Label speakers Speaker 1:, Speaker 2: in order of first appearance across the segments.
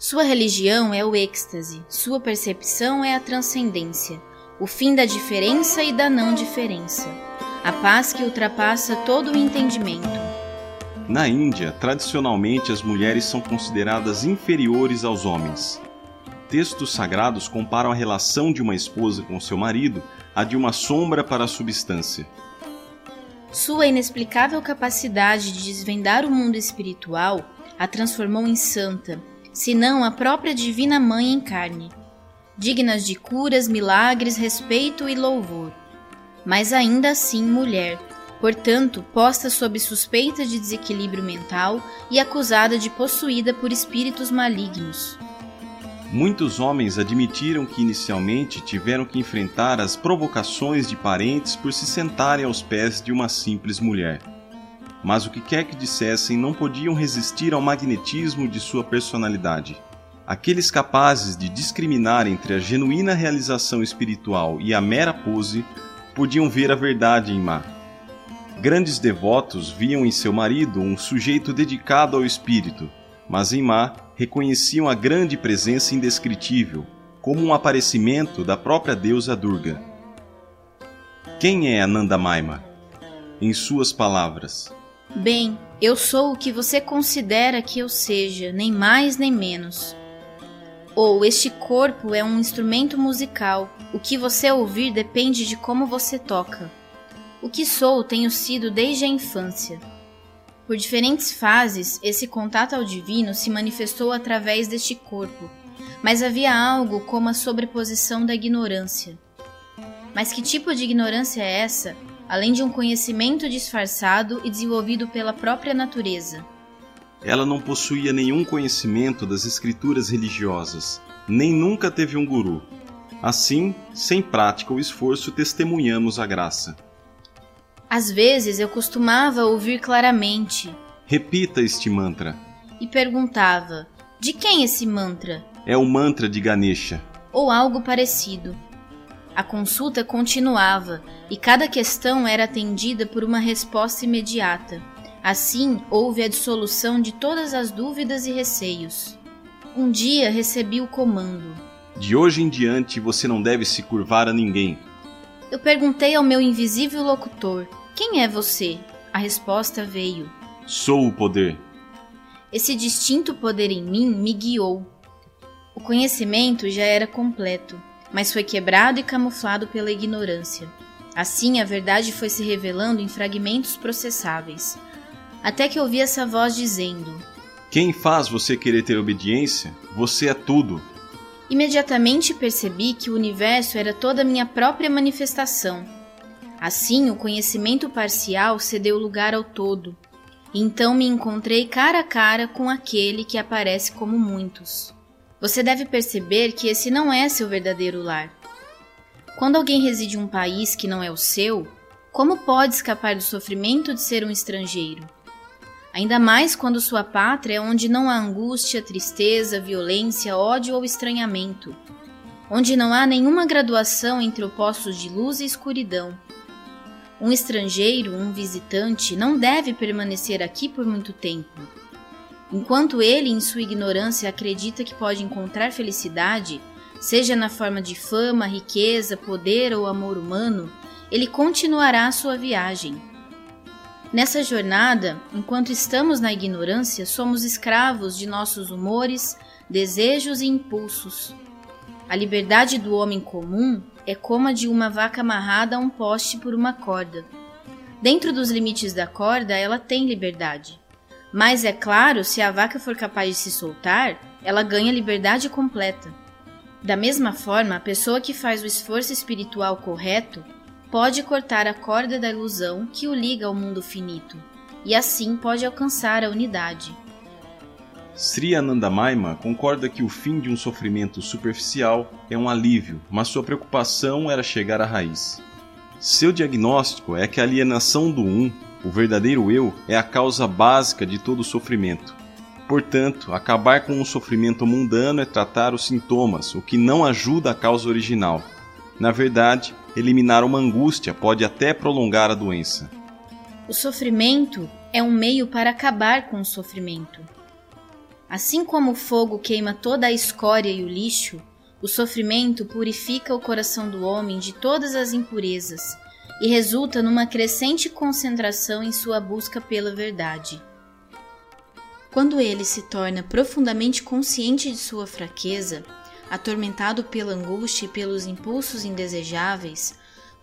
Speaker 1: Sua religião é o êxtase, sua percepção é a transcendência, o fim da diferença e da não diferença, a paz que ultrapassa todo o entendimento.
Speaker 2: Na Índia, tradicionalmente as mulheres são consideradas inferiores aos homens. Textos sagrados comparam a relação de uma esposa com seu marido a de uma sombra para a substância.
Speaker 1: Sua inexplicável capacidade de desvendar o mundo espiritual a transformou em santa, senão a própria Divina Mãe em carne, dignas de curas, milagres, respeito e louvor. Mas ainda assim mulher, portanto, posta sob suspeita de desequilíbrio mental e acusada de possuída por espíritos malignos.
Speaker 2: Muitos homens admitiram que inicialmente tiveram que enfrentar as provocações de parentes por se sentarem aos pés de uma simples mulher. Mas o que quer que dissessem, não podiam resistir ao magnetismo de sua personalidade. Aqueles capazes de discriminar entre a genuína realização espiritual e a mera pose podiam ver a verdade em Má. Grandes devotos viam em seu marido um sujeito dedicado ao espírito, mas em Má reconheciam a grande presença indescritível, como um aparecimento da própria deusa Durga. Quem é Ananda Maima? Em suas palavras.
Speaker 1: Bem, eu sou o que você considera que eu seja, nem mais nem menos. Ou este corpo é um instrumento musical, o que você ouvir depende de como você toca. O que sou tenho sido desde a infância. Por diferentes fases, esse contato ao divino se manifestou através deste corpo, mas havia algo como a sobreposição da ignorância. Mas que tipo de ignorância é essa, além de um conhecimento disfarçado e desenvolvido pela própria natureza?
Speaker 2: Ela não possuía nenhum conhecimento das escrituras religiosas, nem nunca teve um guru. Assim, sem prática ou esforço, testemunhamos a graça.
Speaker 1: Às vezes eu costumava ouvir claramente.
Speaker 2: Repita este mantra.
Speaker 1: E perguntava: De quem esse mantra?
Speaker 2: É o mantra de Ganesha.
Speaker 1: Ou algo parecido. A consulta continuava e cada questão era atendida por uma resposta imediata. Assim, houve a dissolução de todas as dúvidas e receios. Um dia recebi o comando:
Speaker 2: De hoje em diante você não deve se curvar a ninguém.
Speaker 1: Eu perguntei ao meu invisível locutor: Quem é você? A resposta veio:
Speaker 2: Sou o poder.
Speaker 1: Esse distinto poder em mim me guiou. O conhecimento já era completo, mas foi quebrado e camuflado pela ignorância. Assim, a verdade foi se revelando em fragmentos processáveis. Até que ouvi essa voz dizendo:
Speaker 2: Quem faz você querer ter obediência? Você é tudo.
Speaker 1: Imediatamente percebi que o universo era toda a minha própria manifestação. Assim, o conhecimento parcial cedeu lugar ao todo. Então me encontrei cara a cara com aquele que aparece como muitos. Você deve perceber que esse não é seu verdadeiro lar. Quando alguém reside em um país que não é o seu, como pode escapar do sofrimento de ser um estrangeiro? ainda mais quando sua pátria é onde não há angústia, tristeza, violência, ódio ou estranhamento, onde não há nenhuma graduação entre opostos de luz e escuridão. Um estrangeiro, um visitante, não deve permanecer aqui por muito tempo. Enquanto ele, em sua ignorância, acredita que pode encontrar felicidade, seja na forma de fama, riqueza, poder ou amor humano, ele continuará sua viagem Nessa jornada, enquanto estamos na ignorância, somos escravos de nossos humores, desejos e impulsos. A liberdade do homem comum é como a de uma vaca amarrada a um poste por uma corda. Dentro dos limites da corda, ela tem liberdade. Mas é claro, se a vaca for capaz de se soltar, ela ganha liberdade completa. Da mesma forma, a pessoa que faz o esforço espiritual correto pode cortar a corda da ilusão que o liga ao mundo finito, e assim pode alcançar a unidade.
Speaker 2: Sri Anandamaima concorda que o fim de um sofrimento superficial é um alívio, mas sua preocupação era chegar à raiz. Seu diagnóstico é que a alienação do um, o verdadeiro eu, é a causa básica de todo sofrimento. Portanto, acabar com o sofrimento mundano é tratar os sintomas, o que não ajuda a causa original. Na verdade, eliminar uma angústia pode até prolongar a doença.
Speaker 1: O sofrimento é um meio para acabar com o sofrimento. Assim como o fogo queima toda a escória e o lixo, o sofrimento purifica o coração do homem de todas as impurezas e resulta numa crescente concentração em sua busca pela verdade. Quando ele se torna profundamente consciente de sua fraqueza, atormentado pela angústia e pelos impulsos indesejáveis,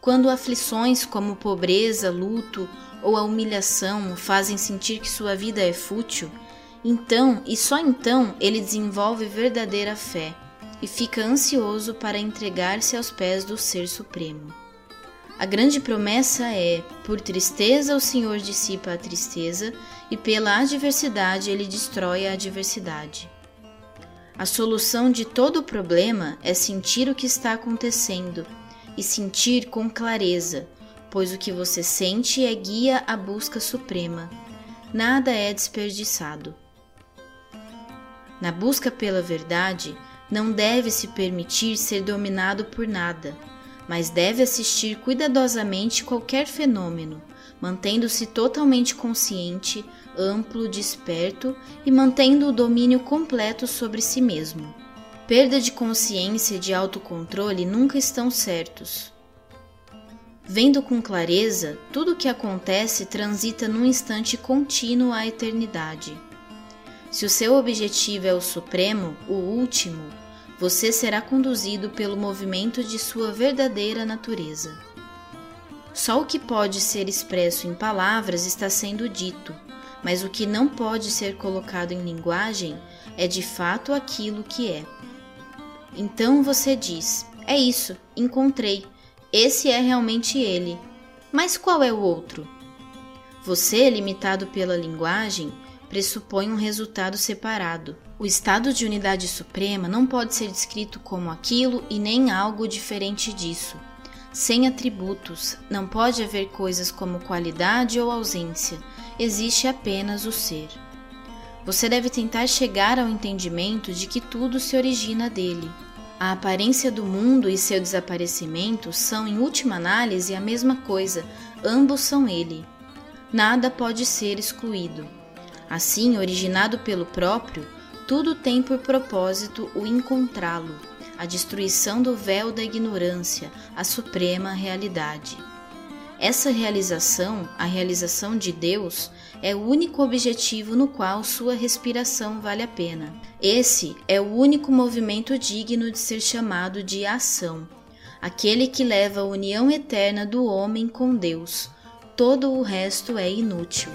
Speaker 1: quando aflições como pobreza, luto ou a humilhação o fazem sentir que sua vida é fútil, então e só então ele desenvolve verdadeira fé e fica ansioso para entregar-se aos pés do Ser Supremo. A grande promessa é: por tristeza o Senhor dissipa a tristeza, e pela adversidade ele destrói a adversidade. A solução de todo o problema é sentir o que está acontecendo e sentir com clareza, pois o que você sente é guia à busca suprema. Nada é desperdiçado. Na busca pela verdade, não deve se permitir ser dominado por nada, mas deve assistir cuidadosamente qualquer fenômeno, mantendo-se totalmente consciente, amplo, desperto e mantendo o domínio completo sobre si mesmo. Perda de consciência e de autocontrole nunca estão certos. Vendo com clareza, tudo o que acontece transita num instante contínuo à eternidade. Se o seu objetivo é o supremo, o último, você será conduzido pelo movimento de sua verdadeira natureza. Só o que pode ser expresso em palavras está sendo dito, mas o que não pode ser colocado em linguagem é de fato aquilo que é. Então você diz: É isso, encontrei. Esse é realmente ele. Mas qual é o outro? Você, limitado pela linguagem, pressupõe um resultado separado. O estado de unidade suprema não pode ser descrito como aquilo e nem algo diferente disso. Sem atributos, não pode haver coisas como qualidade ou ausência, existe apenas o ser. Você deve tentar chegar ao entendimento de que tudo se origina dele. A aparência do mundo e seu desaparecimento são, em última análise, a mesma coisa, ambos são ele. Nada pode ser excluído. Assim, originado pelo próprio, tudo tem por propósito o encontrá-lo, a destruição do véu da ignorância, a suprema realidade. Essa realização, a realização de Deus, é o único objetivo no qual sua respiração vale a pena. Esse é o único movimento digno de ser chamado de ação, aquele que leva a união eterna do homem com Deus. Todo o resto é inútil.